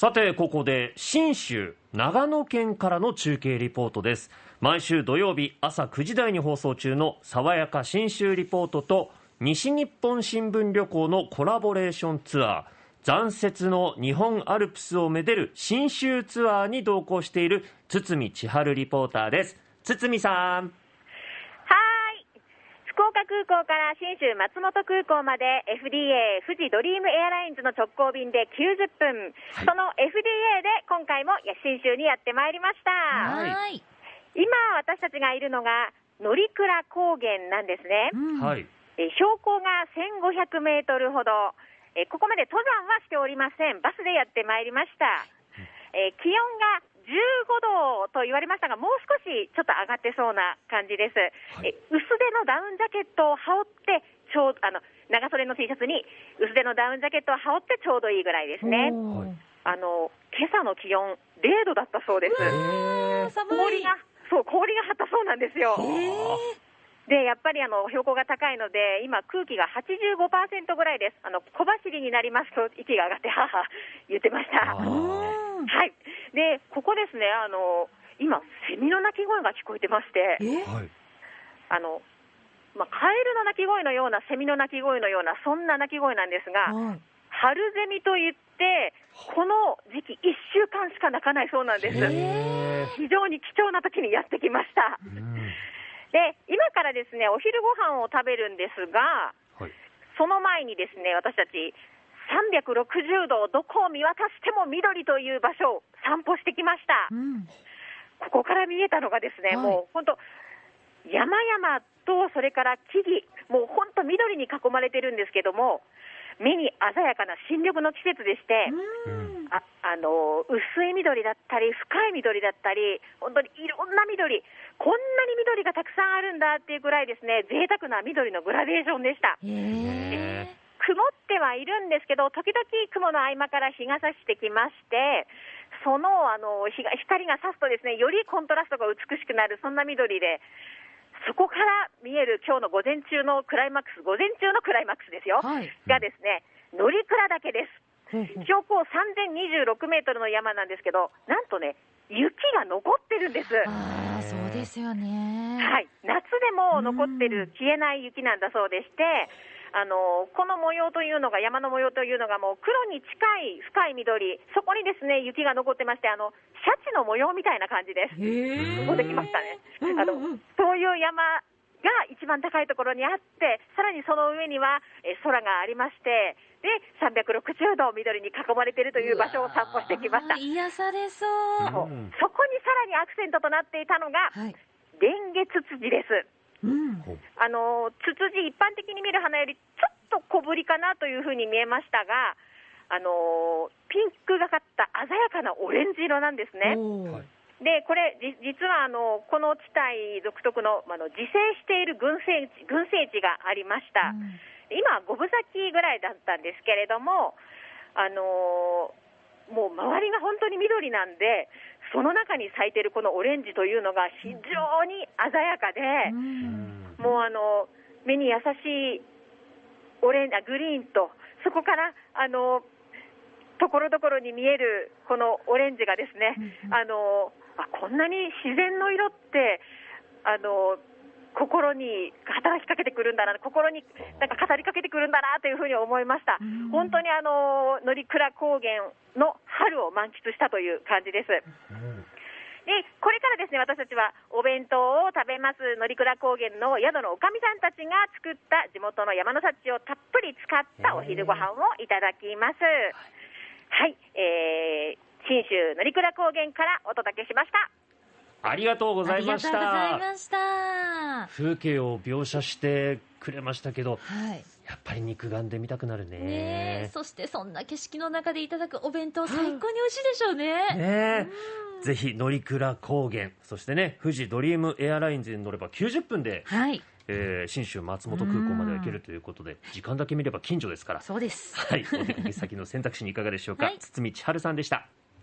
さてここで信州長野県からの中継リポートです。毎週土曜日朝9時台に放送中の爽やか信州リポートと西日本新聞旅行のコラボレーションツアー。残雪の日本アルプスをめでる信州ツアーに同行している堤千春リポーターです。堤さん。福岡空港から信州松本空港まで FDA 富士ドリームエアラインズの直行便で90分、はい、その FDA で今回も信州にやってまいりました。はい。今私たちがいるのが乗鞍高原なんですね、はい、え標高が1500メートルほど。えここまで登山はしておりません。バスでやってまいりました、え気温が15度と言われましたが、もう少しちょっと上がってそうな感じです。はい、え薄手のダウンジャケットを羽織って、ちょうあの長袖の T シャツに薄手のダウンジャケットを羽織ってちょうどいいぐらいですね。あの今朝の気温0度だったそうです。氷がそう氷が張ったそうなんですよ。でやっぱりあの標高が高いので、今、空気が85%ぐらいです、あの小走りになりますと、息が上がって、はは言ってました。はい、でここですね、あの今、セミの鳴き声が聞こえてまして、あのまあ、カエルの鳴き声のような、セミの鳴き声のような、そんな鳴き声なんですが、はい、春ゼミといって、この時期、1週間しか鳴かないそうなんです、非常に貴重な時にやってきました。で今からですねお昼ご飯を食べるんですが、はい、その前にですね私たち360度どこを見渡しても緑という場所を散歩してきました、うん、ここから見えたのがですね、はい、もう本当山々とそれから木々もう本当緑に囲まれてるんですけども目に鮮やかな新緑の季節でして、ああの薄い緑だったり深い緑だったり本当にいろんな緑こんなに緑がたくさんあるんだっていうぐらいですね贅沢な緑のグラデーションでした。曇ってはいるんですけど、時々雲の合間から日が差してきまして、そのあの光が差すとですね、よりコントラストが美しくなる、そんな緑で、そこから見える今日の午前中のクライマックス、午前中のクライマックスですよ、はい、がですね、乗鞍岳です。標高3026メートルの山なんですけど、なんとね、雪が残ってるんです。あそうですよね。はい、夏でも残ってる消えない雪なんだそうでして、あのこの模様というのが、山の模様というのが、もう黒に近い深い緑、そこにですね雪が残ってまして、あのシャチの模様みたいな感じです。ここできましたね。あのそういう山が一番高いところにあって、さらにその上にはえ空がありまして、で360度緑に囲まれているという場所を散歩してきました。癒されそう、そこにさらにアクセントとなっていたのが、はい、レンゲツツジです。うん、あのツツジ、一般的に見る花よりちょっと小ぶりかなというふうに見えましたが、あのピンクがかった鮮やかなオレンジ色なんですね。でこれ、実はあのこの地帯独特のあの自生している群生地群生地がありました、うん、今、五分咲きぐらいだったんですけれども、あのもう周りが本当に緑なんで、その中に咲いてるこのオレンジというのが非常に鮮やかで、もうあの目に優しいオレンあグリーンと、そこからあのところどころに見えるこのオレンジがですね、あのあこんなに自然の色ってあの心に働きかけてくるんだな、心になんか語りかけてくるんだなというふうに思いました、本当にあの乗鞍高原の春を満喫したという感じです。でこれからですね私たちはお弁当を食べます乗鞍高原の宿のおかみさんたちが作った地元の山の幸をたっぷり使ったお昼ご飯をいただきます。はい、えー、信州乗鞍高原からお届けしました。ありがとうございました。風景を描写してくれましたけど、はい、やっぱり肉眼で見たくなるね。ねそしてそんな景色の中でいただくお弁当最高に美味しいでしょうね。ねぜひ乗鞍高原そしてね富士ドリームエアラインズに乗れば90分で、はい。えー、信州松本空港まで行けるということで時間だけ見れば近所ですから。そうです、はい、お出かけ先の選択肢にいかがでしょうか、はい、堤千春さんでした。